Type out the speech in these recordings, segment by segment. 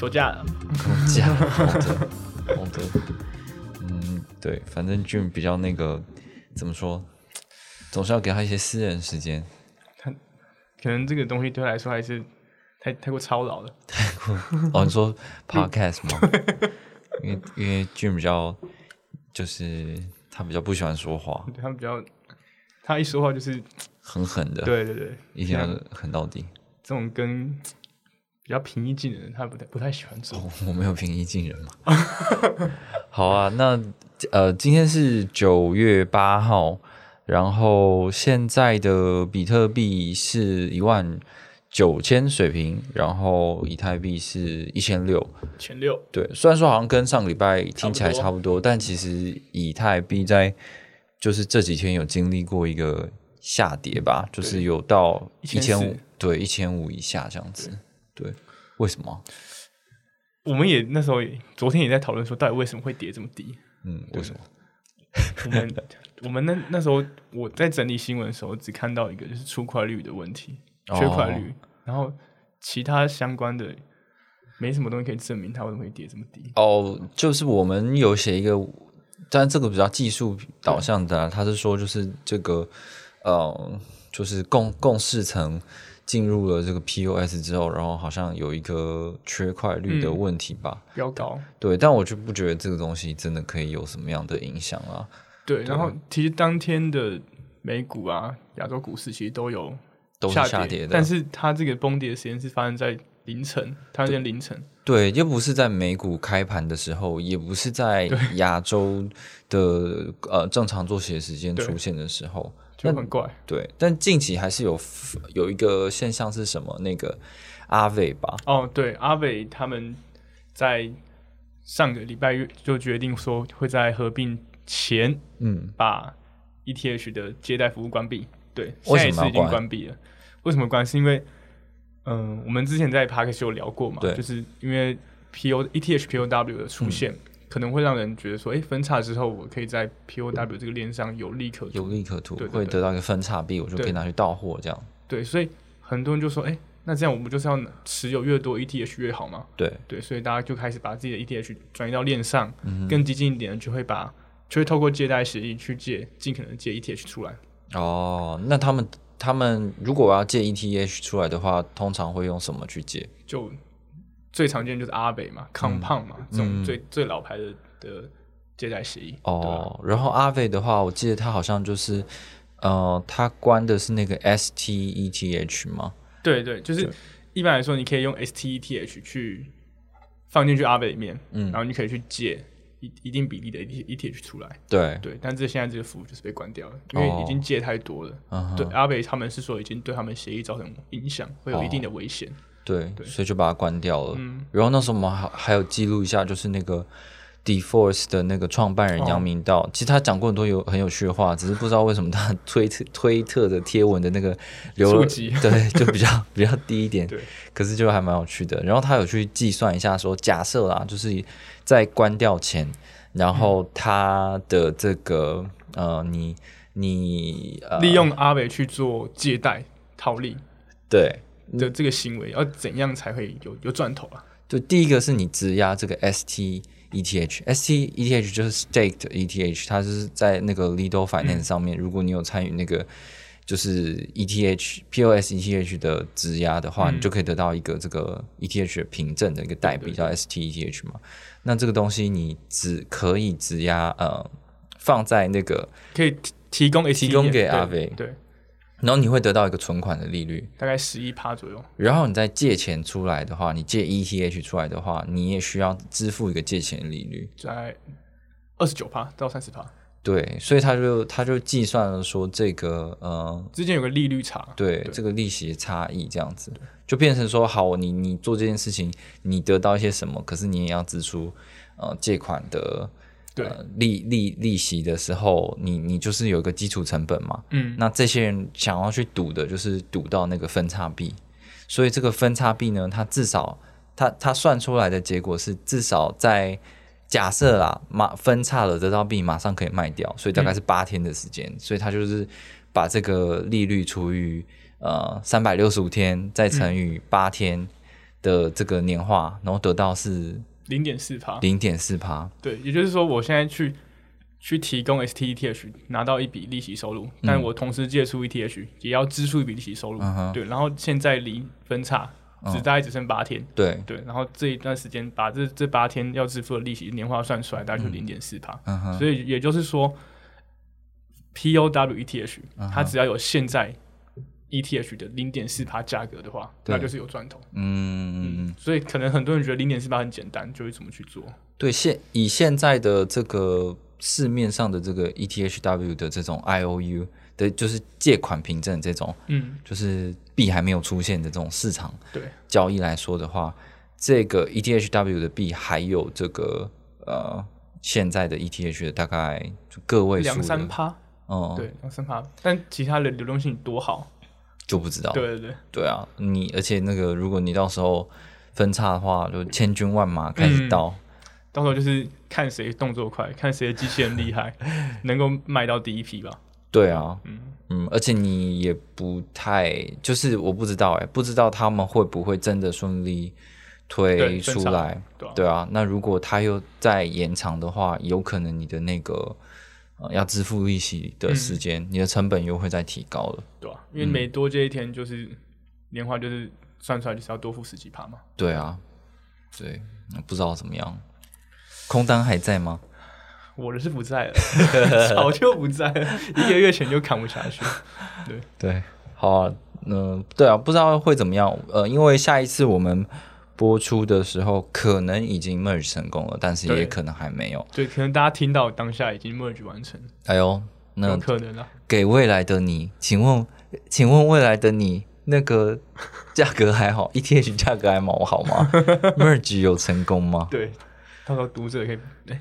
休假了，假洪德，洪德。嗯，对，反正 Jim 比较那个，怎么说，总是要给他一些私人时间。他可能这个东西对他来说还是太太过操劳了。太 过哦，你说 Podcast 吗？因为因为 Jim 比较就是他比较不喜欢说话，对他们比较，他一说话就是，狠狠的，，对对对，一定要狠到底。这种跟比较平易近人，他不太不太喜欢做。哦我没有平易近人嘛。好啊，那呃，今天是九月八号，然后现在的比特币是一万九千水平，然后以太币是一千六。千六，对，虽然说好像跟上个礼拜听起来差差不多，但其实以太币在就是这几天有经历过一个下跌吧，就是有到一千五1400，对，一千五以下这样子。对，为什么？我们也那时候也昨天也在讨论说，到底为什么会跌这么低？嗯，为什么？我们我们那那时候我在整理新闻的时候，只看到一个就是出块率的问题，缺块率，然后其他相关的没什么东西可以证明它为什么会跌这么低。哦，就是我们有写一个，但这个比较技术导向的啊、他是说就是这个，呃，就是共共识层进入了这个 POS 之后，然后好像有一个缺块率的问题吧？比较高，对，但我就不觉得这个东西真的可以有什么样的影响啊。对，然后其实当天的美股啊、亚洲股市其实都有都是下下跌的但是它这个崩跌的时间是发生在凌晨，台湾时间凌晨，对，又不是在美股开盘的时候，也不是在亚洲的呃正常作息的时间出现的时候。就很怪。对，但近期还是有有一个现象是什么？那个阿伟吧，哦，对，阿伟他们在上个礼拜就决定说会在合并前嗯，把 ETH 的接待服务关闭。对，为现在也是已经关关闭了。为什么关？是因为嗯、我们之前在 p a r k 有聊过嘛，对就是因为 PO ETH POW 的出现。嗯可能会让人觉得说，哎、分叉之后，我可以在 POW 这个链上有利可图。有利可图，对对对会得到一个分叉币，我就可以拿去到货，这样。对，所以很多人就说，哎、那这样我们就是要持有越多 ETH 越好嘛？对，对，所以大家就开始把自己的 ETH 转移到链上，嗯更激进一点，就会把就会透过借贷协议去借，尽可能借 ETH 出来。哦，那他们他们如果我要借 ETH 出来的话，通常会用什么去借？就最常见就是阿北嘛、康胖嘛，这种最最老牌的的借贷协议。哦，然后阿北的话，我记得他好像就是，呃，他关的是那个 STETH 吗？对对，就是一般来说，你可以用 STETH 去放进去阿北里面，嗯然后你可以去借一一定比例的 ETH 出来。对，对，但这现在这个服务就是被关掉了，因为已经借太多了。对，阿北他们是说已经对他们协议造成影响，会有一定的危险。对，对。所以就把它关掉了。嗯。然后那时候我们还还有记录一下，就是那个 DeForce 的那个创办人哦杨明道，其实他讲过很多有很有趣的话，只是不知道为什么他推特推特的贴文的那个流对就比较 比较低一点，对，可是就还蛮有趣的。然后他有去计算一下说，假设啦，就是在关掉前，然后他的这个呃，你你呃利用阿伟去做借贷套利。对的这个行为，要怎样才会有有赚头啊？就第一个是你质押这个 ST ETH，ST ETH 就是 staked ETH，它是在那个 Lido Finance 上面，如果你有参与那个就是 ETH POS ETH 的质押的话，你就可以得到一个这个 ETH 的凭证的一个代币叫 ST ETH 嘛。那这个东西你只可以质押呃放在那个，可以提提供提供给对阿伟对，然后你会得到一个存款的利率。大概十一趴左右。然后你再借钱出来的话，你借 ETH 出来的话，你也需要支付一个借钱利率。在二十九趴到三十趴，对，所以他就他就计算了说这个呃，之间有个利率差，对这个利息差异这样子，就变成说好，你你做这件事情，你得到一些什么，可是你也要支出呃借款的对。呃利利利息的时候，你你就是有一个基础成本嘛，嗯，那这些人想要去赌的，就是赌到那个分叉币，所以这个分叉币呢，它至少它它算出来的结果是至少在假设啦，马分叉了得到币马上可以卖掉，所以大概是八天的时间，所以它就是把这个利率除以呃三百六十五天，再乘以八天的这个年化，然后得到是零点四趴，零点四趴，对，也就是说我现在去去提供 STETH 拿到一笔利息收入，但我同时借出 ETH 也要支出一笔利息收入，嗯对，然后现在离分叉只大概只剩八天，对，对，然后这一段时间把这这八天要支付的利息年化算出来，大概就零点四趴，所以也就是说，POW ETH 嗯它只要有现在 ETH 的零点四趴价格的话，对那就是有赚头。嗯。所以可能很多人觉得零点四八很简单，就会怎么去做？对现以现在的这个市面上的这个 ETHW 的这种 IOU 的，就是借款凭证这种，嗯，就是币还没有出现的这种市场对，交易来说的话，这个 ETHW 的币还有这个呃现在的 ETH 的大概就个位数两三趴，哦，对，两三趴，但其他的流动性多好，就不知道。对对对，对啊，你而且那个如果你到时候分叉的话，就千军万马开始嗯到。到时候就是看谁动作快，看谁的机器人厉害，能够卖到第一批吧。对啊，嗯嗯，而且你也不太，就是我不知道哎、不知道他们会不会真的顺利推出来，对啊，那如果他又再延长的话，有可能你的那个呃要支付利息的时间，你的成本又会再提高了，对吧、因为每多接一天就是年化，就是算出来就是要多付十几趴嘛。对啊，对，不知道怎么样，空单还在吗？我的是不在了，早就不在了，一个月前就扛不下去。对 对，好啊，嗯、对啊，不知道会怎么样，呃，因为下一次我们播出的时候，可能已经 merge 成功了，但是也可能还没有。对，可能大家听到当下已经 merge 完成，哎呦，那可能啊。给未来的你，请问，请问未来的你，那个价格还好，ETH 价格还好好吗？merge 有成功吗？对，到时候读者可以哎、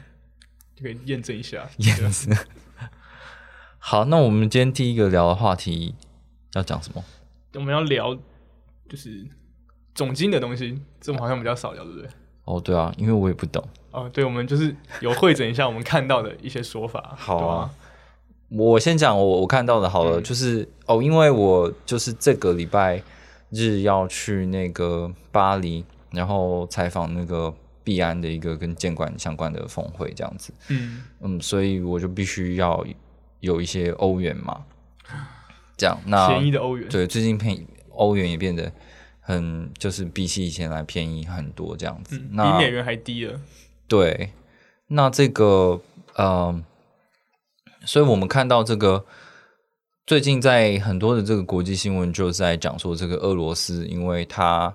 就可以验证一下。验证。好，那我们今天第一个聊的话题要讲什么？我们要聊就是总金的东西，这种好像比较少聊，对不对？哦，对啊，因为我也不懂。哦，对，我们就是有会诊一下我们看到的一些说法。好啊，我先讲我我看到的好了，嗯就是哦，因为我就是这个礼拜日要去那个巴黎，然后采访那个币安的一个跟监管相关的峰会，这样子，嗯，嗯，所以我就必须要有一些欧元嘛，这样那便宜的欧元，对最近便宜欧元也变得很就是比起以前来便宜很多这样子，嗯，那比美元还低了。对，那这个呃，所以我们看到这个最近在很多的这个国际新闻就在讲说，这个俄罗斯，因为它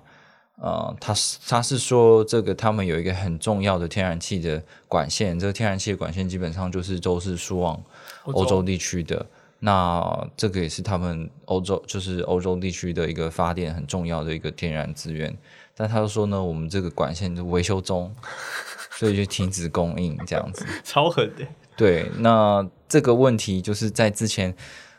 呃，它是它是说这个他们有一个很重要的天然气的管线，这个天然气的管线基本上就是都是输往欧洲地区的。那这个也是他们欧洲，就是欧洲地区的一个发电很重要的一个天然资源。但他就说呢，我们这个管线就维修中，所以就停止供应这样子。超狠的。对，那这个问题就是在之前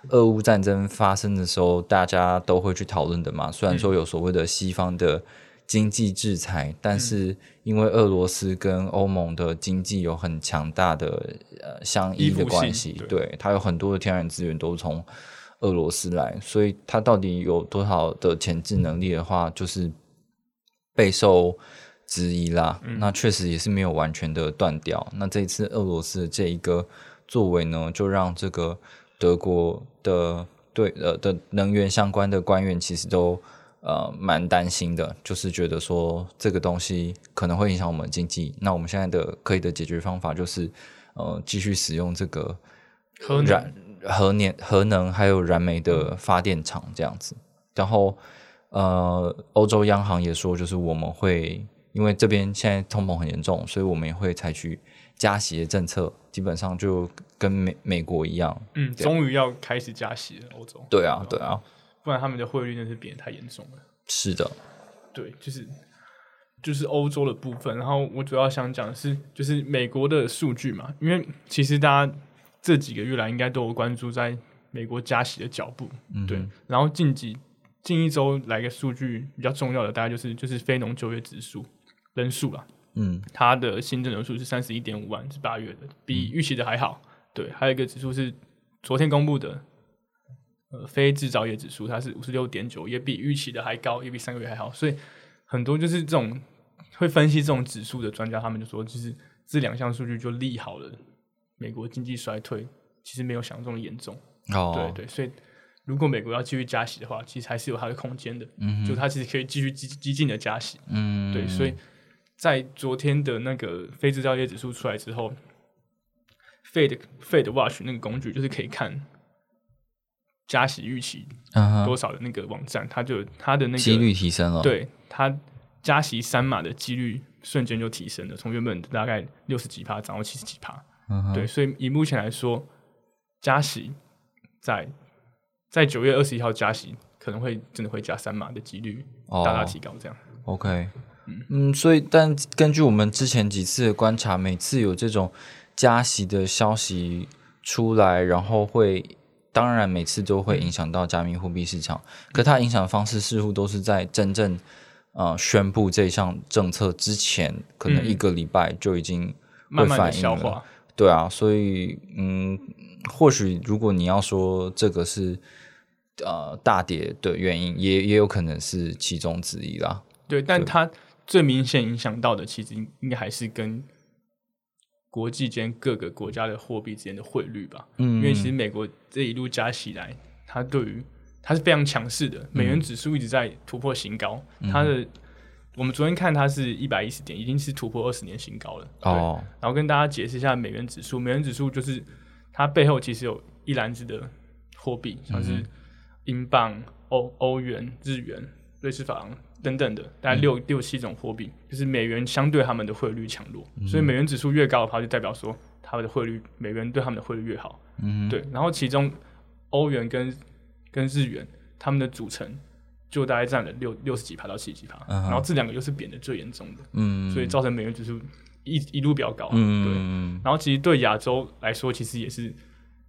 俄乌战争发生的时候，大家都会去讨论的嘛。虽然说有所谓的西方的经济制裁，但是因为俄罗斯跟欧盟的经济有很强大的呃相依的关系，对对它有很多的天然资源都是从俄罗斯来，所以它到底有多少的前置能力的话，就是备受质疑啦。那确实也是没有完全的断掉。那这一次俄罗斯的这一个作为呢，就让这个德国的对呃的能源相关的官员其实都呃蛮担心的，就是觉得说这个东西可能会影响我们经济。那我们现在的可以的解决方法就是呃继续使用这个核燃核年核能还有燃煤的发电厂这样子。然后呃，欧洲央行也说，就是我们会因为这边现在通膨很严重，所以我们也会采取加息的政策，基本上就跟美美国一样。嗯，终于要开始加息了，欧洲。对啊，对啊，不然他们的汇率真是贬得太严重了。是的，对，就是就是欧洲的部分。然后我主要想讲的是，就是美国的数据嘛，因为其实大家这几个月来应该都有关注在美国加息的脚步。嗯对，然后近几近一周来个数据比较重要的，大概就是就是非农就业指数人数啦。嗯，它的新增人数是三十一点五万，是八月的，比预期的还好。对，还有一个指数是昨天公布的，呃，非制造业指数，它是五十六点九，也比预期的还高，也比上个月还好。所以很多就是这种会分析这种指数的专家，他们就说，就是这两项数据就利好了美国经济衰退，其实没有想象中的严重。哦，对对，所以如果美国要继续加息的话，其实还是有它的空间的。嗯，就它其实可以继续激激进的加息。嗯，对，所以。在昨天的那个非制造业指数出来之后，Fed Fed Watch 那个工具就是可以看加息预期多少的那个网站，它就它的那个几率提升了，对它加息三码的几率瞬间就提升了，从原本大概六十几趴涨到七十几趴。对，所以以目前来说，加息在在九月二十一号加息可能会真的会加三码的几率大大提高，这样。OK。嗯，所以，但根据我们之前几次的观察，每次有这种加息的消息出来，然后会，当然每次都会影响到加密货币市场。可它影响的方式似乎都是在真正呃宣布这项政策之前，可能一个礼拜就已经慢慢的消化。对啊，所以嗯，或许如果你要说这个是呃大跌的原因，也也有可能是其中之一啦。对，但它。最明显影响到的，其实应该还是跟国际间各个国家的货币之间的汇率吧。嗯，因为其实美国这一路加起来，它对于它是非常强势的，美元指数一直在突破新高。它的我们昨天看它是一百一十点，已经是突破二十年新高了。哦，然后跟大家解释一下美元指数，美元指数就是它背后其实有一篮子的货币，像是英镑、欧欧元、日元、瑞士法郎。等等的，大概六六七种货币，就是美元相对他们的汇率强弱，所以美元指数越高的话，就代表说它的汇率美元对他们的汇率越好。嗯，对。然后其中欧元跟跟日元他们的组成就大概占了六六十几趴到七十几趴，然后这两个又是贬的最严重的，嗯，所以造成美元指数一一路比较高。嗯，对。然后其实对亚洲来说，其实也是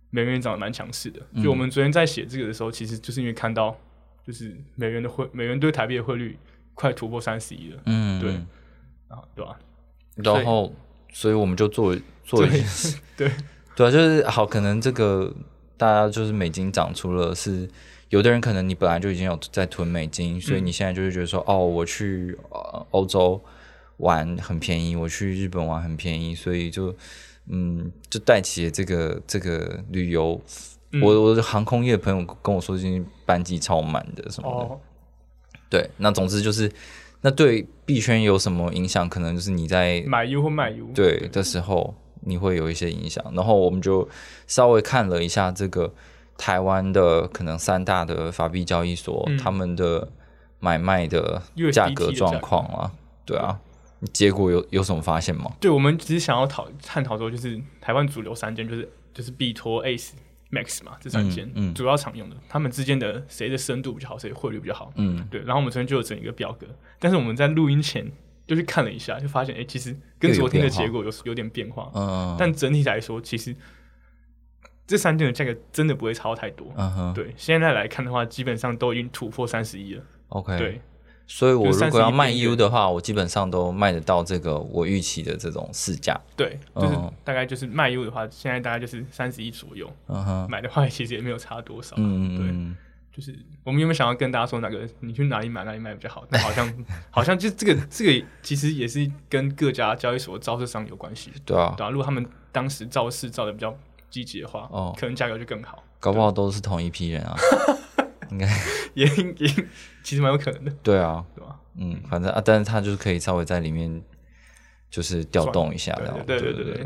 美元涨得蛮强势的。就我们昨天在写这个的时候，其实就是因为看到。就是美元的汇，美元对台币的汇率快突破三十一了。嗯，对，啊，对吧？然后，所以我们就做做一件事，对 对啊，就是好，可能这个大家就是美金涨出了，是有的人可能你本来就已经有在囤美金，所以你现在就是觉得说，哦，我去欧洲玩很便宜，我去日本玩很便宜，所以就嗯，就带起这个这个旅游。我我的航空业朋友跟我说，最近班机超满的什么的。对，那总之就是，那对币圈有什么影响？可能就是你在买 U 或卖 U 对的时候，你会有一些影响。然后我们就稍微看了一下这个台湾的可能三大的法币交易所他们的买卖的价格状况啊。对啊，结果有有什么发现吗？对，我们只是想要讨探讨说，就是台湾主流三间，就是就是币托 ACE。Max 嘛，这三间主要常用的，他们之间的谁的深度比较好，谁汇率比较好？嗯，对。然后我们昨天就有整一个表格，但是我们在录音前就去看了一下，就发现哎，其实跟昨天的结果有有点变化。嗯，但整体来说，其实这三件的价格真的不会差太多。嗯哼，对。现在来看的话，基本上都已经突破三十一了。OK，对。所以，我如果要卖 U 的话，我基本上都卖得到这个我预期的这种市价。对，就是大概就是卖 U 的话，现在大概就是三十一左右。嗯哼，买的话其实也没有差多少。嗯对，就是我们有没有想要跟大家说哪个？你去哪里买哪里卖比较好？那好像好像就这个这个其实也是跟各家交易所招市商有关系。对啊，对啊。如果他们当时造势造的比较积极的话，哦，可能价格就更好。搞不好都是同一批人啊。应该 也也其实蛮有可能的。对啊，对吧？嗯，反正啊，但是他就是可以稍微在里面，就是调动一下，这样。对对对对对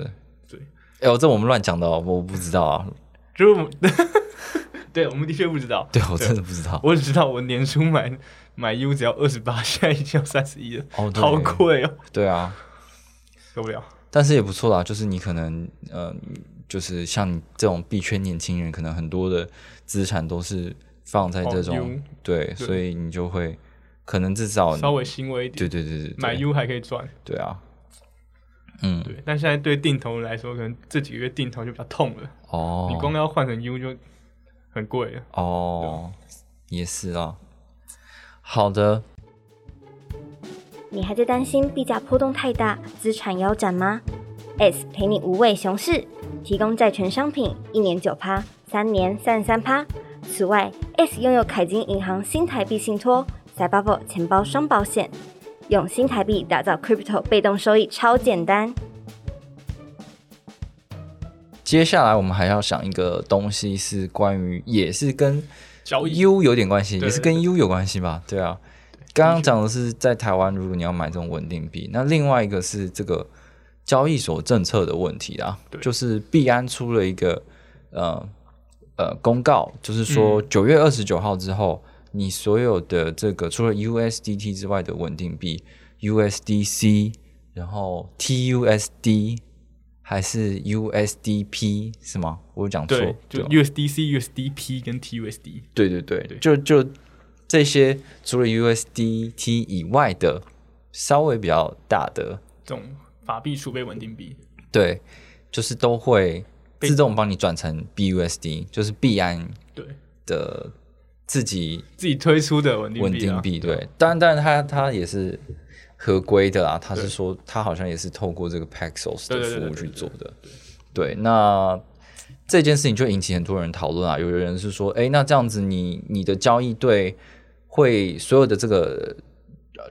对。哎，我这我们乱讲的，哦我不知道啊。就，对，我们的确不知道。对我真的不知道。我只知道我年初买买 U 只要二十八，现在已经要三十一了，哦，好贵哦。对啊，受不了。但是也不错啦，就是你可能呃，就是像你这种币圈年轻人，可能很多的资产都是放在这哦种、对，所以你就会可能至少稍微欣慰一点，对对对对对买 U 还可以赚。对啊，嗯对，但现在对定投来说，可能这几个月定投就比较痛了。哦，你光要换成 U 就很贵了。哦，也是啊。好的，你还在担心币价波动太大，资产腰斩吗？S 陪你无畏熊市，提供债权商品，一年九趴，三年三十三趴。此外，S 拥有凯金银行新台币信托、c y b u b l e 钱包双保险，用新台币打造 Crypto 被动收益，超简单。接下来我们还要想一个东西，是关于也是跟交易 U 有点关系，也是跟 U 有关系吧？对啊，刚刚讲的是在台湾，如果你要买这种稳定币，那另外一个是这个交易所政策的问题啊，就是币安出了一个呃呃公告，就是说嗯九月二十九号之后，你所有的这个除了 USDT 之外的稳定币，USDC，然后 TUSD。还是 USDP 是吗？我有讲错，就 USDC、USDP 跟 TUSD。对对对，对就就这些除了 USDT 以外的稍微比较大的，这种法币储备稳定币，对，就是都会被自动帮你转成 BUSD，就是币安对的自己自己推出的稳定稳定币。对，当然当然它它也是合规的啦，它是说它好像也是透过这个 Paxos 的服务去做的。对，那这件事情就引起很多人讨论啊。有的人是说，哎，那这样子你你的交易对会所有的这个呃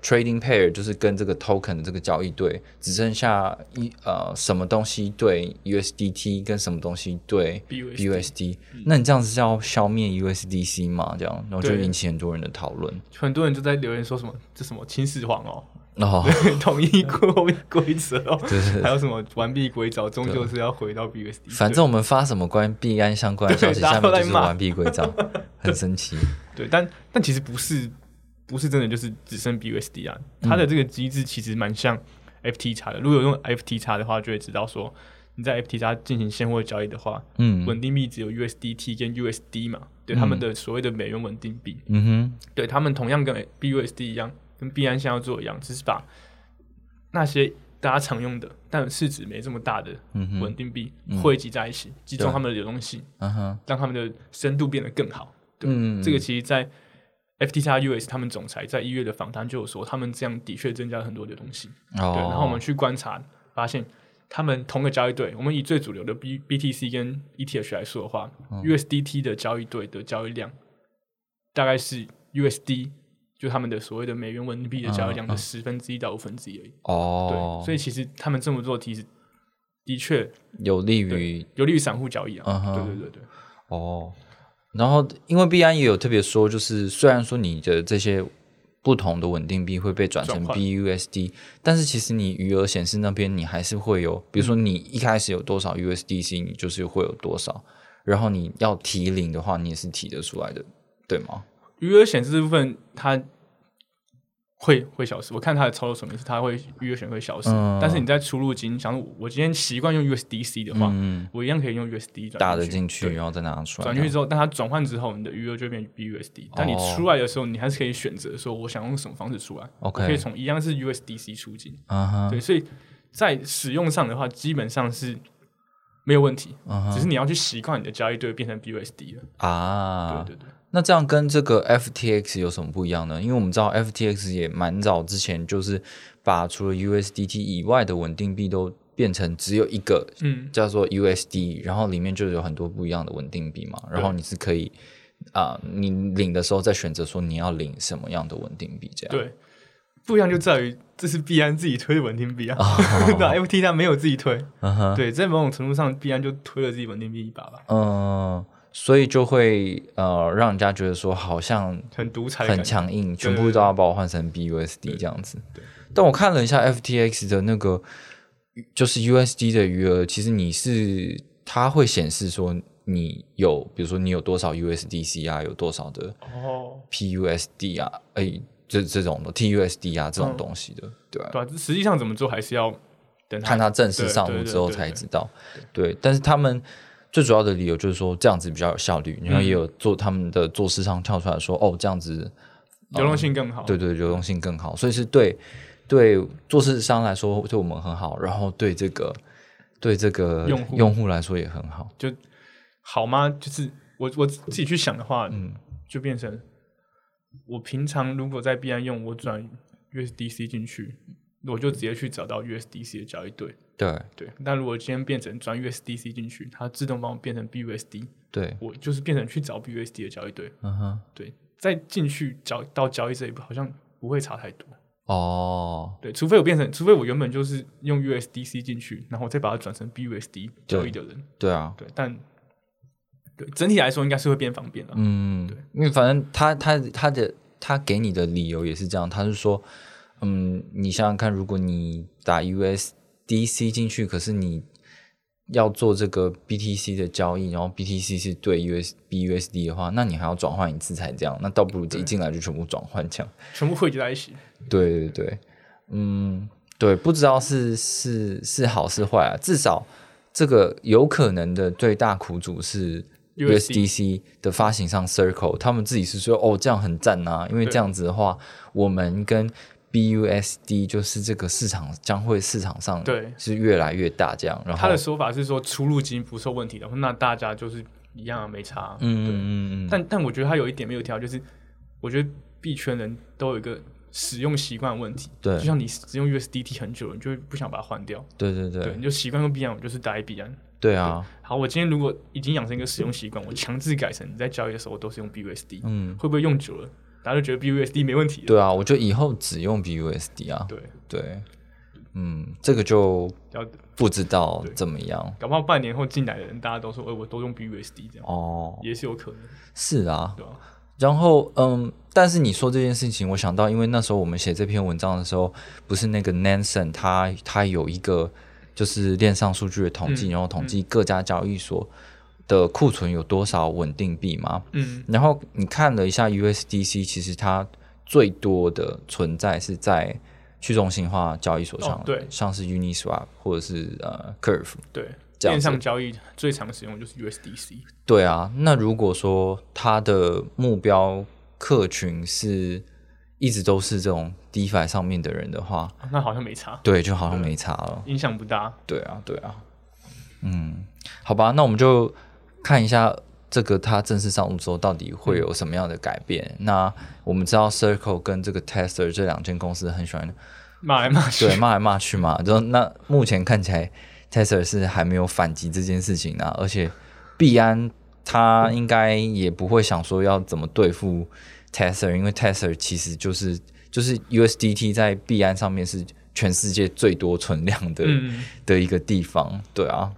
trading pair，就是跟这个 token 的这个交易对，只剩下一呃什么东西对 USDT 跟什么东西对 BUSD 那你这样子是要消灭 USDC 吗？这样，然后就引起很多人的讨论。很多人就在留言说什么这什么秦始皇哦，哦，统一货币规则哦，对对对还有什么完璧归赵，终究是要回到 BUSD。反正我们发什么关币安相关的消息，大下面就是完璧归赵，很神奇。对，但但其实不是不是真的就是只剩 BUSD 啊，它的这个机制其实蛮像 FT 叉的。如果有用 FT 叉的话，就会知道说你在 FT 叉进行现货交易的话，嗯。稳定币只有 USDT 跟 USD 嘛，对他们的所谓的美元稳定币，嗯哼，对他们同样跟 BUSD 一样，跟币安现在要做一样，只是把那些大家常用的但市值没这么大的稳定币汇集在一起，集中对。它们的流动性，嗯哼，让他们的深度变得更好。对，嗯，这个其实，在 FTX US 他们总裁在一月的访谈就有说，他们这样的确增加了很多流动性。哦，对，然后我们去观察，发现他们同个交易对，我们以最主流的 B BTC 跟 ETH 来说的话、u 嗯 s d t 的交易对的交易量大概是 USD，就他们的所谓的美元稳定币的交易量的十分之一到五分之一而已。哦。对，，所以其实他们这么做，其实的确有利于有利于散户交易啊。对对对对，哦，然后因为币安也有特别说，就是虽然说你的这些不同的稳定币会被转成 BUSD，但是其实你余额显示那边你还是会有，比如说你一开始有多少 USDC，你就是会有多少，然后你要提领的话，你也是提得出来的，对吗？余额显示这部分它会会消失。我看它的操作说明是它会余额显示会消失，嗯但是你在出入金，想我我今天习惯用 USDC 的话，嗯，我一样可以用 USD 转打得进进去，对然后再拿出来，转进去之后，但它转换之后，你的余额就会变 BUSD。但你哦出来的时候，你还是可以选择说我想用什么方式出来。OK 我可以从一样是 USDC 出金。嗯哼，对，所以在使用上的话，基本上是没有问题，只是你要去习惯你的交易对变成 BUSD 了。啊，对对对。那这样跟这个 FTX 有什么不一样呢？因为我们知道 FTX 也蛮早之前就是把除了 USDT 以外的稳定币都变成只有一个嗯，叫做 USD，然后里面就有很多不一样的稳定币嘛，然后你是可以啊、你领的时候再选择说你要领什么样的稳定币，这样对，不一样就在于这是币安自己推的稳定币啊，哦那 FT 它没有自己推，对，在某种程度上，币安就推了自己稳定币一把吧，嗯、所以就会呃让人家觉得说好像很独裁很。强硬，全部都要把我换成 BUSD 这样子对。但我看了一下 FTX 的那个就是 USD 的余额，其实你是它会显示说你有，比如说你有多少 USDC 啊，有多少的哦，PUSD 啊，哎，这这种的 TUSD 啊这种嗯东西的，对吧、对啊，实际上怎么做还是要等看他正式上路之后才知道。对，但是他们最主要的理由就是说这样子比较有效率，然后也有做他们的做市上跳出来说，哦，这样子流动性更好。对对，流动性更好，所以是对对做市商来说对我们很好，然后对这个对这个用户用户来说也很好。就好吗？就是我我自己去想的话，嗯，就变成我平常如果在币安用，我转 USDC 进去。我就直接去找到 USDC 的交易对，对对。但如果今天变成转 USDC 进去，它自动帮我变成 BUSD，对我就是变成去找 BUSD 的交易对，嗯哼，对。再进去交到交易这一步，好像不会差太多哦。对，除非我变成，除非我原本就是用 USDC 进去，然后再把它转成 BUSD 交易的人，对啊，对。但对整体来说，应该是会变方便的，嗯，对。因为反正他他他的他给你的理由也是这样，他是说。嗯，你想想看，如果你打 USDC 进去，可是你要做这个 BTC 的交易，然后 BTC 是对 USBUSD 的话，那你还要转换一次才这样，那倒不如一进来就全部转换这样，全部汇集在一起。对对对，嗯，对，不知道是是是好是坏啊，至少这个有可能的最大苦主是 USDC 的发行商 Circle，他们自己是说哦这样很赞啊，因为这样子的话，我们跟 BUSD 就是这个市场将会市场上对是越来越大这样，然后他的说法是说出入金不受问题的，那大家就是一样没差。嗯嗯嗯。但但我觉得他有一点没有调，就是我觉得币圈人都有一个使用习惯问题。对，就像你使用 USDT 很久了，你就不想把它换掉。对对对。对，你就习惯用币安，我就是待币安。对啊。好，我今天如果已经养成一个使用习惯，我强制改成你在交易的时候都是用 BUSD，嗯，会不会用久了？大家就觉得 BUSD 没问题。对啊，我就以后只用 BUSD 啊。对对，嗯，这个就要不知道怎么样。搞不好半年后进来的人，大家都说，哎，我都用 BUSD 这样。哦，也是有可能。是啊。对啊。然后，嗯，但是你说这件事情，我想到，因为那时候我们写这篇文章的时候，不是那个 Nansen 他他有一个就是链上数据的统计，然后统计各家交易所。的库存有多少稳定币吗？嗯，然后你看了一下 USDC，其实它最多的存在是在去中心化交易所上，对，像是 Uniswap 或者是呃 Curve，对，线上交易最常使用就是 USDC。对啊，那如果说它的目标客群是一直都是这种 DeFi 上面的人的话，那好像没差，对，就好像没差了，影响不大。对啊，对啊，嗯，好吧，那我们就。看一下这个它正式上路之后到底会有什么样的改变？那我们知道 Circle 跟这个 Tester 这两间公司很喜欢骂来骂去，对，骂来骂去嘛。就那目前看起来 Tester 是还没有反击这件事情啊，而且币安他应该也不会想说要怎么对付 Tester，因为 Tester 其实就是就是 USDT 在币安上面是全世界最多存量的的一个地方，对啊。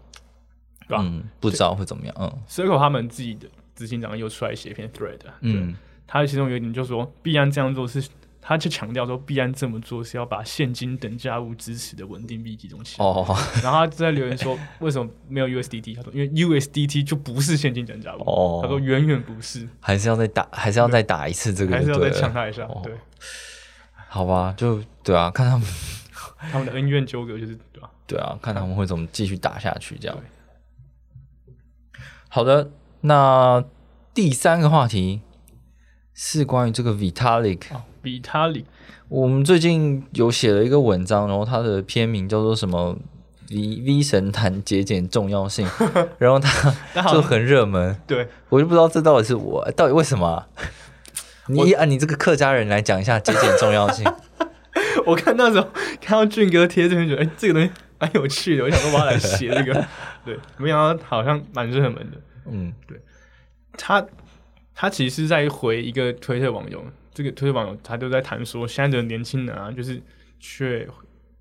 嗯，不知道会怎么样。嗯，Circle 他们自己的执行长又出来写一篇 thread，嗯，他其中有一点就说，必安这样做是，他就强调说，必安这么做是要把现金等价物支持的稳定币集中起来。哦，然后他在留言说，为什么没有 USDT？他说，因为 USDT 就不是现金等价物。哦，他说远远不是，还是要再打，还是要再打一次这个，还是要再强他一下。对，好吧，就对啊，看他们 他们的恩怨纠葛就是对吧？对啊，看他们会怎么继续打下去这样。好的，那第三个话题是关于这个 Vitalik。Vitalik，我们最近有写了一个文章，然后它的篇名叫做什么？V V 神坛节俭重要性，然后它就很热门。对，我就不知道这到底是我到底为什么？你按你这个客家人来讲一下节俭重要性。我看那时候看到俊哥贴这边，觉得哎，这个东西。蛮有趣的，我想说我要来写这个，对，没想到好像蛮热门的。嗯，对，他他其实是在回一个推特网友，这个推特网友他都在谈说，现在的年轻人啊，就是却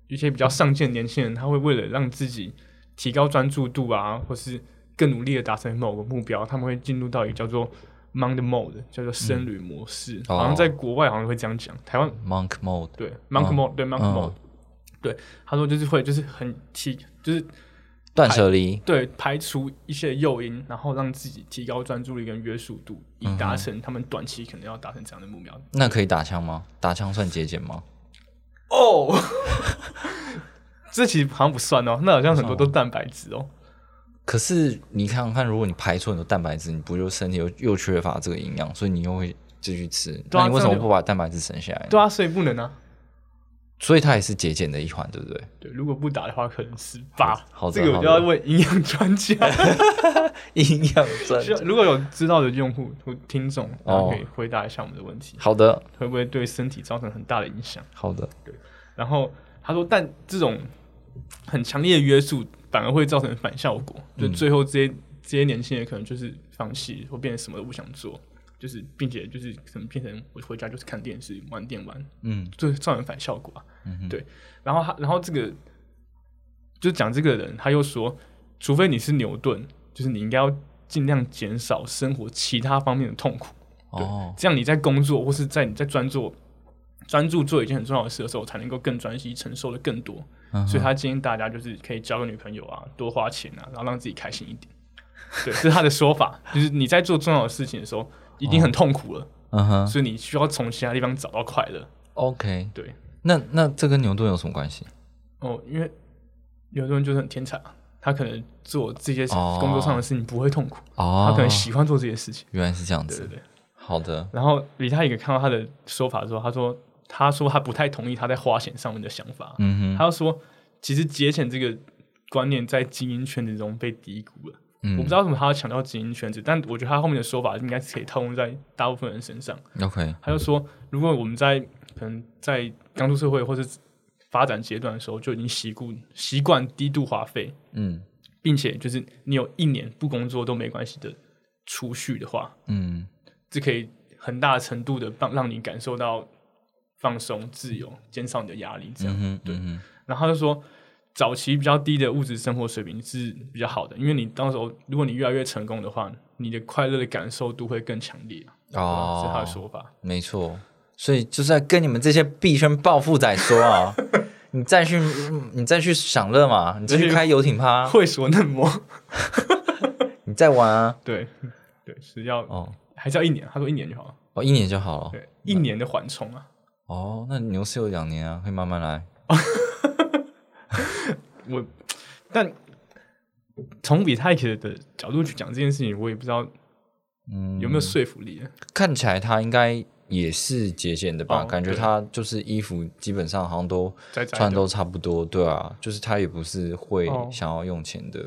一些比较上进的年轻人，他会为了让自己提高专注度啊，或是更努力的达成某个目标，他们会进入到一个叫做 Monk Mode，叫做僧侣模式，好像在国外好像会这样讲，台湾 Monk Mode，对，Monk Mode，对 Monk Mode。对，他说就是会，就是很提，就是断舍离，对，排除一些诱因，然后让自己提高专注力跟约束度，以达成他们短期可能要达成这样的目标。那可以打枪吗？打枪算节俭吗？哦，这其实好像不算哦，那好像很多都蛋白质哦。可是你看看，如果你排出很多蛋白质，你不就身体又又缺乏这个营养，所以你又会继续吃。啊那你为什么不把蛋白质省下来？对啊，所以不能啊。所以它也是节俭的一环，对不对？对，如果不打的话，可能十八。好的这个我就要问营养专家。营养专家如果有知道的用户或听众，然哦后可以回答一下我们的问题，好的，会不会对身体造成很大的影响？好的，对然后他说，但这种很强烈的约束反而会造成反效果，就最后这些、这些年轻人可能就是放弃或变成什么都不想做，就是并且就是可能变成我回家就是看电视、玩电玩，嗯就是造成反效果啊。对，然后他然后这个就讲这个人，他又说，除非你是牛顿，就是你应该要尽量减少生活其他方面的痛苦。哦，这样你在工作或是在你在专注专注做一件很重要的事的时候，才能够更专心，承受的更多。嗯所以他建议大家就是可以交个女朋友啊，多花钱啊，然后让自己开心一点。对，这是他的说法，就是你在做重要的事情的时候，已经很痛苦了，嗯哼所以你需要从其他地方找到快乐。，OK，对，那那这跟牛顿有什么关系？哦，因为有的人就是很天才啊，他可能做这些哦工作上的事情不会痛苦，哦，他可能喜欢做这些事情。原来是这样子对对。对。好的，然后李太也看到他的说法之后，他说他说他不太同意他在花钱上面的想法。嗯哼，他就说，其实节俭这个观念在精英圈子中被低估了。嗯。我不知道为什么他要强调精英圈子，但我觉得他后面的说法应该是可以套用在大部分人身上。OK，他就说，如果我们在可能在刚出社会或是发展阶段的时候就已经习惯习惯低度花费，嗯。并且就是你有一年不工作都没关系的储蓄的话，嗯。这可以很大程度的帮让你感受到放松、自由，减少你的压力。这样，嗯，对。嗯然后他就说，早期比较低的物质生活水平是比较好的，因为你到时候如果你越来越成功的话，你的快乐的感受度会更强烈。哦，是他的说法。没错，所以就是在跟你们这些币圈暴富仔说啊，你再去你再去享乐嘛，你再去开游艇趴，会所嫩模，你再玩啊，对对，是要哦还是要一年？他说一年就好了。哦，一年就好了。对，一年的缓冲啊。哦，那牛市有两年啊，可以慢慢来。我但从比泰克的角度去讲这件事情，我也不知道嗯，有没有说服力。看起来他应该也是节俭的吧？哦感觉他就是衣服基本上好像都穿都差不多，对啊，就是他也不是会哦想要用钱的。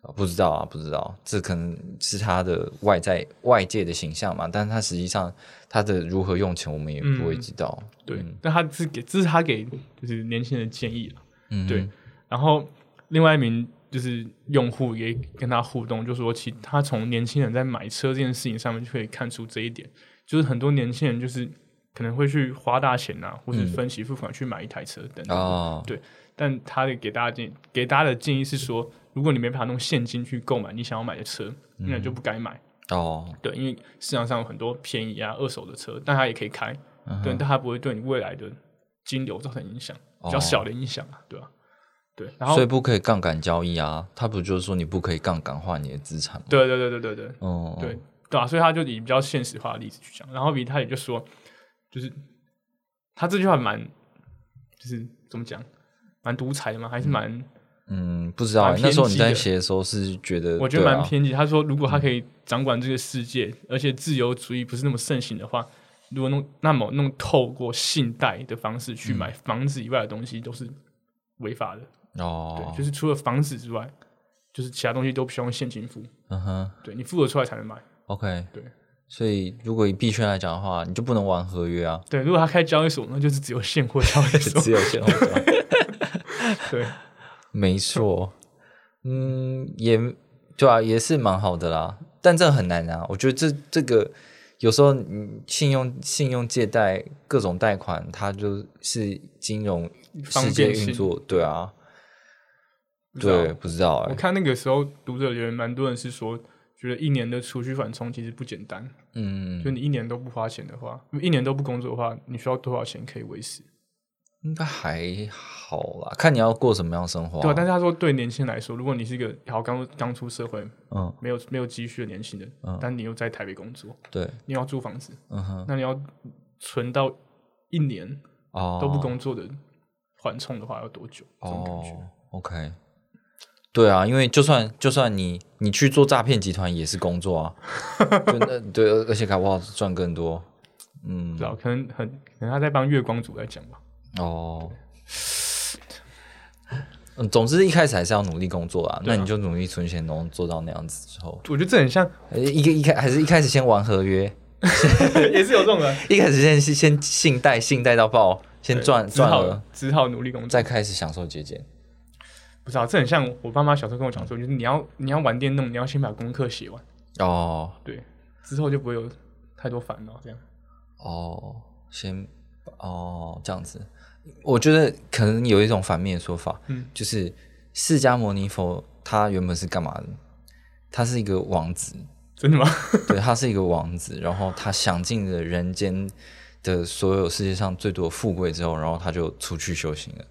啊不知道啊，不知道，这可能是他的外在外界的形象嘛，但是他实际上他的如何用钱，我们也不会嗯知道。对，但他是给这是他给就是年轻人的建议了。嗯，对，然后另外一名就是用户也跟他互动，就说其他从年轻人在买车这件事情上面就可以看出这一点，就是很多年轻人就是可能会去花大钱啊，或是分期付款去买一台车等等。哦，对但他的给大家建给大家的建议是说，如果你没办法用现金去购买你想要买的车，那你就不该买。哦，对，因为市场上有很多便宜啊、二手的车，但它也可以开，对，但它不会对你未来的金流造成影响，比较小的影响啊，对吧、对，然后所以不可以杠杆交易啊，他不就是说你不可以杠杆化你的资产吗？对对对对对对哦，对对啊，所以他就以比较现实化的例子去讲，然后比他也就说，就是他这句话蛮，就是怎么讲，蛮独裁的嘛，还是蛮，嗯，不知道欸、那时候你在写的时候是觉得，我觉得蛮偏激。他说，如果他可以掌管这个世界，而且自由主义不是那么盛行的话，如果弄那么弄透过信贷的方式去买房子以外的东西，都是违法的。哦对，，就是除了房子之外，就是其他东西都不需要用现金付，嗯哼对你付得出来才能买。，OK，对。所以如果以币圈来讲的话，你就不能玩合约啊，对，如果他开交易所，那就是只有现货交易所。只有现货交易。对，没错，嗯，也对啊，也是蛮好的啦，但这很难啊。我觉得这这个有时候你信用信用借贷各种贷款，它就是金融方世界便运作，对啊，对，不知道。哎、我看那个时候读者留言，蛮多人是说，觉得一年的储蓄缓冲其实不简单。嗯，就你一年都不花钱的话，一年都不工作的话，你需要多少钱可以维持？应该还好啦，看你要过什么样的生活、对啊，但是他说，对年轻人来说，如果你是一个好刚刚出社会、嗯，没有没有积蓄的年轻人，嗯。但你又在台北工作，对，你要租房子，嗯哼，那你要存到一年哦，都不工作的缓冲的话要多久？这种感觉。哦，OK，对啊，因为就算就算你你去做诈骗集团也是工作啊，就那 对，而且搞不好赚更多。嗯不知，道，可能很可能他在帮月光族来讲吧。哦，嗯，总之一开始还是要努力工作啊，那你就努力存钱，然后做到那样子之后，我觉得这很像，呃一个一开还是一开始先玩合约 也是有这种人，一开始先先信贷，信贷到爆，先对赚赚了，只好努力工作。再开始享受节俭。不知道，这很像我爸妈小时候跟我讲说，就是你要你要玩电动，你要先把功课写完，哦对，之后就不会有太多烦恼。这样，哦，先哦这样子，我觉得可能有一种反面的说法，嗯就是释迦牟尼佛他原本是干嘛的？他是一个王子，真的吗？对他是一个王子，然后他享尽了人间的所有世界上最多的富贵之后，然后他就出去修行了。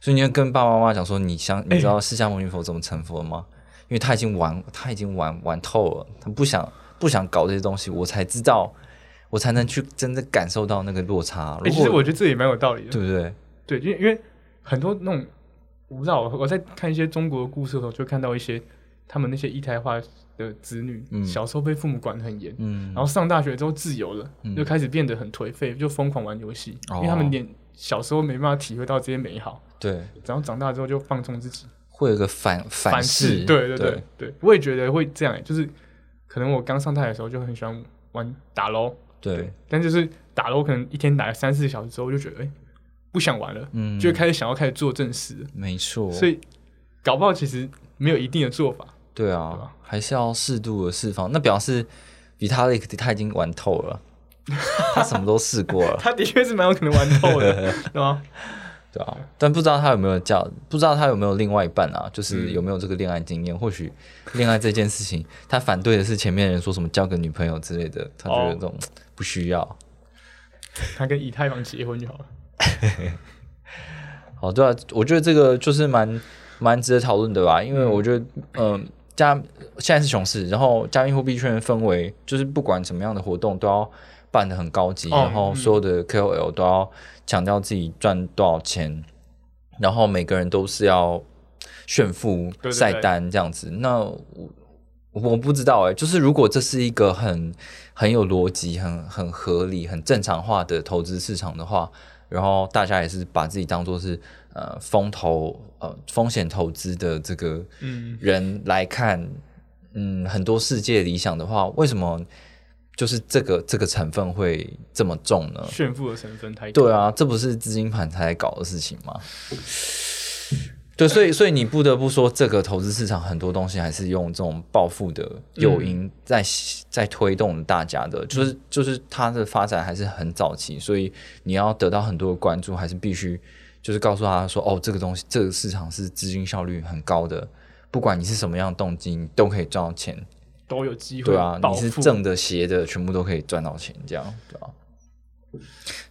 所以你要跟爸爸妈妈讲说，你想你知道释迦牟尼佛怎么成佛吗？因为他已经玩，他已经玩玩透了，他不想不想搞这些东西，我才知道，我才能去真正感受到那个落差。欸、其实我觉得这也蛮有道理的。对不对？对，因为因为很多那种，我不知道，我我在看一些中国的故事的时候，就会看到一些他们那些一胎化的子女，嗯小时候被父母管得很严，嗯，然后上大学之后自由了，嗯就开始变得很颓废，就疯狂玩游戏，哦因为他们连小时候没办法体会到这些美好，对，然后长大之后就放纵自己，会有个反反噬，对对对。对，我也觉得会这样、欸，就是可能我刚上台的时候就很喜欢玩打 LO，对，但就是打 LO 可能一天打了三四个小时之后，就觉得哎、欸不想玩了，嗯，就开始想要开始做正事，没错，所以搞不好其实没有一定的做法，对啊，还是要适度的释放。那表示 Vitalik 他已经玩透了，他什么都试过了，他的确是蛮有可能玩透的，对吗？对啊。但不知道他有没有叫，不知道他有没有另外一半啊，就是嗯有没有这个恋爱经验。或许恋爱这件事情，他反对的是前面人说什么交个女朋友之类的，他觉得哦这种不需要。他跟以太坊结婚就好了。好，对啊，我觉得这个就是蛮蛮值得讨论的吧，因为我觉得，嗯、加现在是熊市，然后加密货币圈的氛围，就是不管什么样的活动都要办得很高级，哦然后所有的 KOL 都要强调自己赚多少钱，然后每个人都是要炫富晒单这样子。那我我不知道哎、就是如果这是一个很很有逻辑、很很合理、很正常化的投资市场的话，然后大家也是把自己当做是呃风投呃风险投资的这个嗯。人来看，嗯，很多世界理想的话，为什么就是这个这个成分会这么重呢？炫富的成分太高对，啊，这不是资金盘才搞的事情吗？对，所以所以你不得不说，这个投资市场很多东西还是用这种暴富的诱因在、在推动大家的，就是就是它的发展还是很早期，所以你要得到很多的关注，还是必须就是告诉他说，哦，这个东西这个市场是资金效率很高的，不管你是什么样的动机，你都可以赚到钱。都有机会对啊，你是正的斜的，全部都可以赚到钱，这样对吧、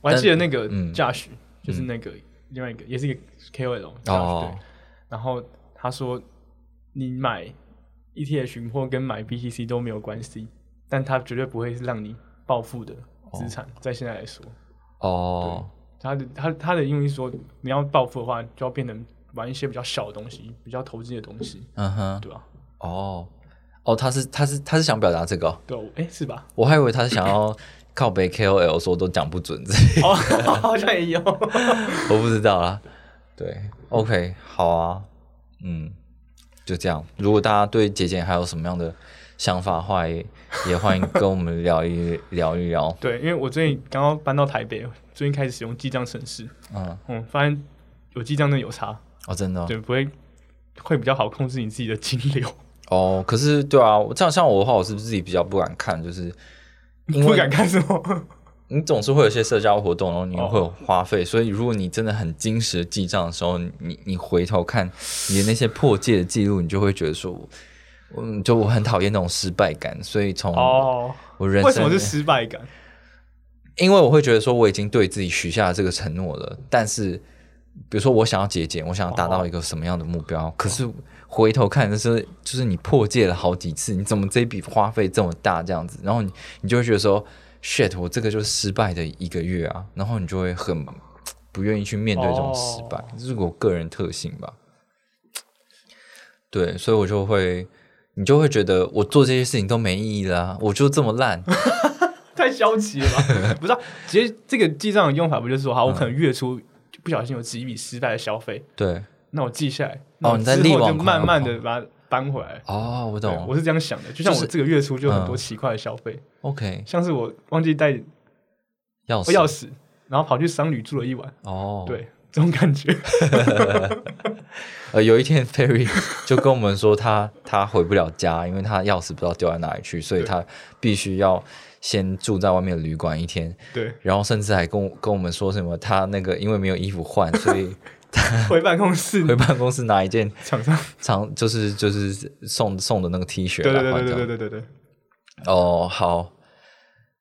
我还记得那个嗯。驾驶，就是那个另外一个，也是一个 KOL 哦。对。然后他说，你买 ETH 或跟买 BTC 都没有关系，但它绝对不会是让你暴富的资产，在现在来说，哦，他的他他的用意说，你要暴富的话，就要变成玩一些比较小的东西，比较投机的东西，嗯哼，对吧、哦，哦，他是他是他是想表达这个哦、对、哦，哎，是吧？我还以为他是想要靠北 KOL 说都讲不准，哦，好像也有。我不知道啦。对，OK，好啊，嗯，就这样。如果大家对节俭还有什么样的想法的话，也也欢迎跟我们聊一 聊一聊。对，因为我最近刚刚搬到台北，最近开始使用记账城市，嗯，嗯，发现有记账真的有差，哦，真的哦对，不会会比较好控制你自己的金流，哦，可是对啊，这样像我的话，我是不是自己比较不敢看？就是因为不敢看什么。你总是会有一些社交活动，然后你哦会有花费，所以如果你真的很精实的记账的时候，你你回头看你的那些破戒的记录，你就会觉得说，嗯，就我很讨厌那种失败感，所以从哦，我人生为什么是失败感？因为我会觉得说我已经对自己许下了这个承诺了，但是比如说我想要节俭，我想要达到一个什么样的目标，可是回头看的时候，就是你破戒了好几次，你怎么这笔花费这么大这样子，然后你你就会觉得说，shit，我这个就是失败的一个月啊，然后你就会很不不愿意去面对这种失败，这是我个人特性吧。对，所以我就会，你就会觉得我做这些事情都没意义啦，我就这么烂。太消极了吧？不是、啊，其实这个记账的用法不就是说，好，我可能月初就不小心有几笔失败的消费，对，那我记下来，哦你在之后就慢慢的把它搬回来。哦，我懂。我是这样想的，就像我这个月初就有很多嗯奇怪的消费，OK，像是我忘记带钥匙，钥匙，然后跑去商旅住了一晚，哦，，对，这种感觉。呃，有一天 Ferry 就跟我们说他他回不了家，因为他钥匙不知道丢在哪里去，所以他必须要先住在外面的旅馆一天，对，然后甚至还跟我跟我们说什么他那个因为没有衣服换，所以 回办公室回办公室拿一件厂商，长就是就是送送的那个 T 恤对对对对来换这样。对对对对，哦，好，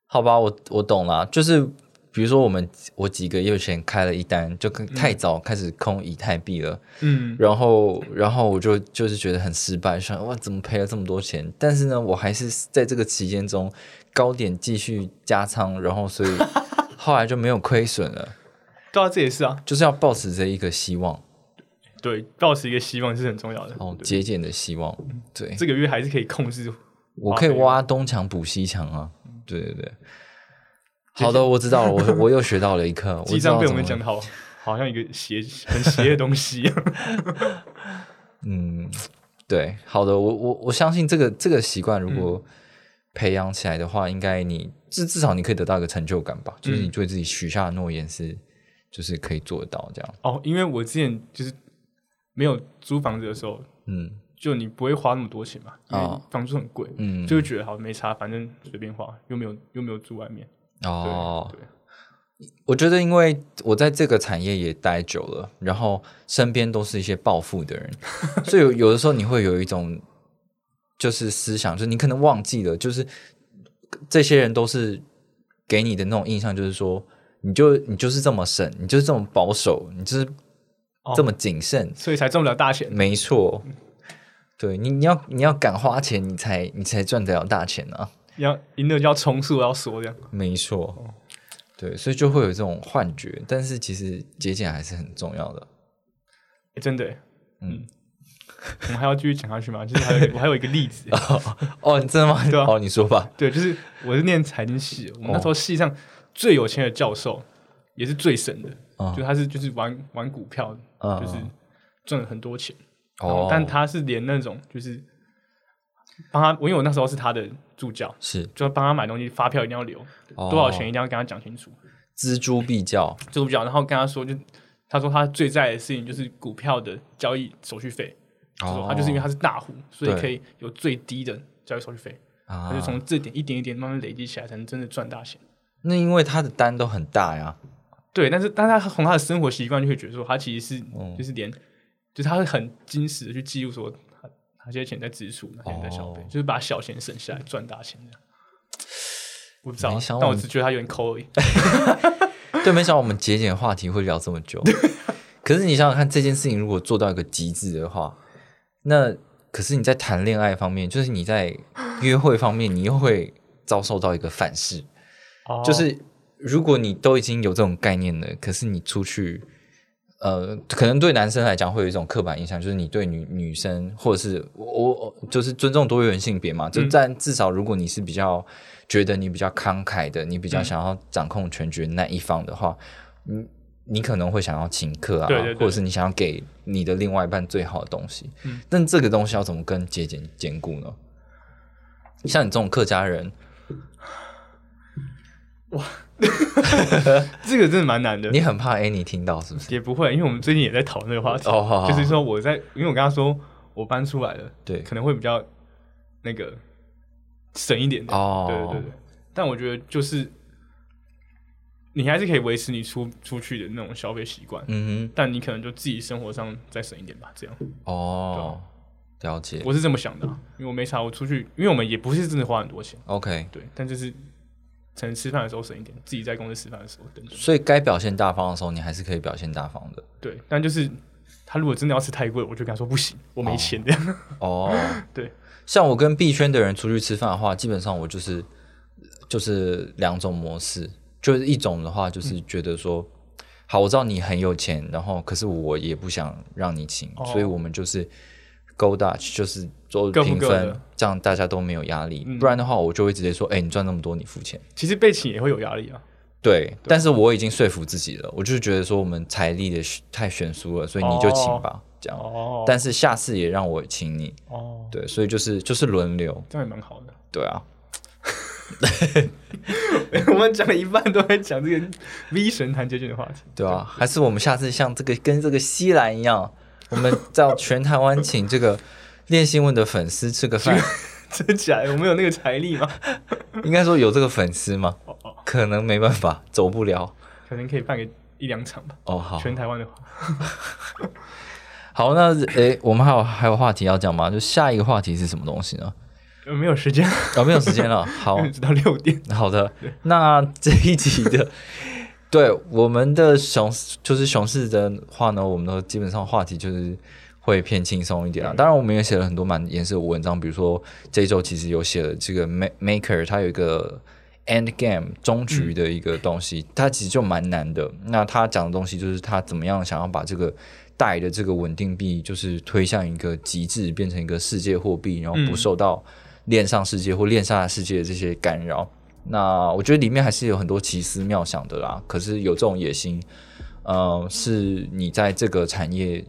好吧，我我懂了，就是比如说我们我几个月前开了一单，就太早开始空以太币了，嗯，然后然后我就就是觉得很失败，想哇怎么赔了这么多钱？但是呢，我还是在这个期间中高点继续加仓，然后所以 后来就没有亏损了，对啊，这也是啊，就是要抱持着一个希望对，抱持一个希望是很重要的。哦，对节俭的希望，对，这个月还是可以控制。我可以挖东墙补西墙啊，对对对。好的，我知道了，我 我又学到了一课。记账被我们讲的好，好像一个邪很邪的东西。嗯，对，好的，我我我相信这个这个习惯如嗯果培养起来的话，应该你至至少你可以得到一个成就感吧，就是嗯你对自己许下的诺言是就是可以做得到这样。哦，因为我之前就是没有租房子的时候，嗯。就你不会花那么多钱嘛，因为哦房租很贵，嗯，就会觉得好没差，反正随便花，又没有又没有住外面。对哦，对，我觉得因为我在这个产业也待久了，然后身边都是一些暴富的人，所以有有的时候你会有一种就是思想，就是你可能忘记了，就是这些人都是给你的那种印象，就是说你就你就是这么省，你就是这么保守，你就是这么谨慎，所以才挣不了大钱。没错。对你，你要你要敢花钱，你才你才赚得了大钱啊！要赢了就要冲速，要说这样。没错，对，所以就会有这种幻觉，但是其实节俭还是很重要的。诶真的，嗯嗯，我们还要继续讲下去吗？就是还有我还有一个例子，哦，你真的吗？对啊哦，你说吧。对，就是我是念财经系，我们那时候系上最有钱的教授，也是最神的，嗯就他是就是玩玩股票，嗯就是赚了很多钱。哦，但他是连那种就是帮他，我因为我那时候是他的助教，是。就帮他买东西，发票一定要留，哦。多少钱一定要跟他讲清楚，锱铢必较。助教，然后跟他说，就他说他最在意的事情就是股票的交易手续费，就说他就是因为他是大户，所以可以有最低的交易手续费，啊。他就从这点一点一点慢慢累积起来，才能真的赚大钱。那因为他的单都很大呀。对，但是但他从他的生活习惯就会觉得说，他其实是、嗯就是连就是他会很矜持的去记录说他哪些钱在支出，哪些钱在消费，哦就是把小钱省下来赚大钱这样。我不知道但我只觉得他有点抠而已。对，没想到我们节俭话题会聊这么久。可是你想想看，这件事情如果做到一个极致的话，那可是你在谈恋爱方面，就是你在约会方面，你又会遭受到一个反噬。哦。就是如果你都已经有这种概念了，可是你出去，呃，可能对男生来讲会有一种刻板印象，就是你对女女生或者是我我就是尊重多元性别嘛，就嗯。但至少如果你是比较觉得你比较慷慨的，你比较想要掌控全局的那一方的话，你你可能会想要请客啊，对对对或者是你想要给你的另外一半最好的东西，嗯。但这个东西要怎么跟节俭兼顾呢？像你这种客家人，这个真的蛮难的。你很怕 Annie 听到是不是？也不会，因为我们最近也在讨论这个话题，哦好好就是说我在，因为我跟他说我搬出来了，对。可能会比较那个省一点点。哦。对对对，但我觉得就是你还是可以维持你出出去的那种消费习惯，嗯哼。但你可能就自己生活上再省一点吧，这样。哼，哦，了解。我是这么想的啊、因为我没查，我出去，因为我们也不是真的花很多钱，OK，对，但就是可能吃饭的时候省一点，自己在公司吃饭的时候等等，所以该表现大方的时候，你还是可以表现大方的。对，但就是他如果真的要吃太贵，我就跟他说不行，我没钱这样，哦，对，像我跟币圈的人出去吃饭的话，基本上我就是就是两种模式，就是一种的话就是觉得说，好，我知道你很有钱，然后可是我也不想让你请，哦。所以我们就是 go Dutch，就是做评分这样大家都没有压力。嗯不然的话，我就会直接说，哎、你赚那么多，你付钱。其实被请也会有压力啊。对，但是我已经说服自己了，我就是觉得说我们财力的太悬殊了，所以你就请吧，这样。哦，但是下次也让我请你，哦，对，所以就是就是轮流，这样也蛮好的。对啊，我们讲了一半都在讲这个 V 神谈结局的话题。对啊，还是我们下次像这个跟这个西兰一样，我们叫全台湾请这个练新闻的粉丝吃个饭，真假的？我们有那个财力吗？应该说有这个粉丝吗？哦哦，可能没办法，走不了。可能可以办个一两场吧。哦，好，全台湾的话，好，那诶，我们还有还有话题要讲吗？就下一个话题是什么东西呢？呃没有时间，哦，没有时间了。好，直到六点。好的，那这一集的，对我们的熊就是熊市的话呢，我们的基本上话题就是会偏轻松一点啊。当然，我们也写了很多蛮严肃的文章，比如说这一周其实有写了这个 Ma- Maker，它有一个 End Game 终局的一个东西，它其实就蛮难的。那他讲的东西就是他怎么样想要把这个。带的这个稳定币就是推向一个极致，变成一个世界货币，然后不嗯受到链上世界或链下世界的这些干扰。那我觉得里面还是有很多奇思妙想的啦。可是有这种野心，呃，是你在这个产业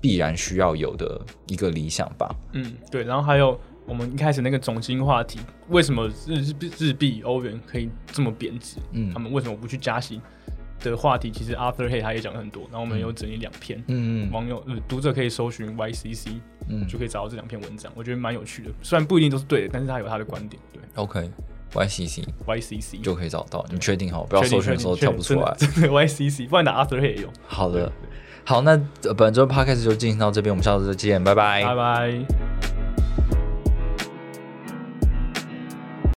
必然需要有的一个理想吧。嗯，对。然后还有我们一开始那个总金话题，为什么日日币日币欧元可以这么贬值？嗯他们为什么不去加息的话题，其实 Arthur Hay 他也讲了很多。然后我们有整理两篇，嗯嗯网友呃读者可以搜寻 YCC，嗯就可以找到这两篇文章，我觉得蛮有趣的。虽然不一定都是对的，但是他有他的观点。对，OK，YCC，YCC 就可以找到。你确定好？不要搜寻的时候跳不出来。真的的 YCC，不然打 Hay 也有。好的，好，那呃本周 podcast 就进行到这边，我们下次再见，拜拜拜拜。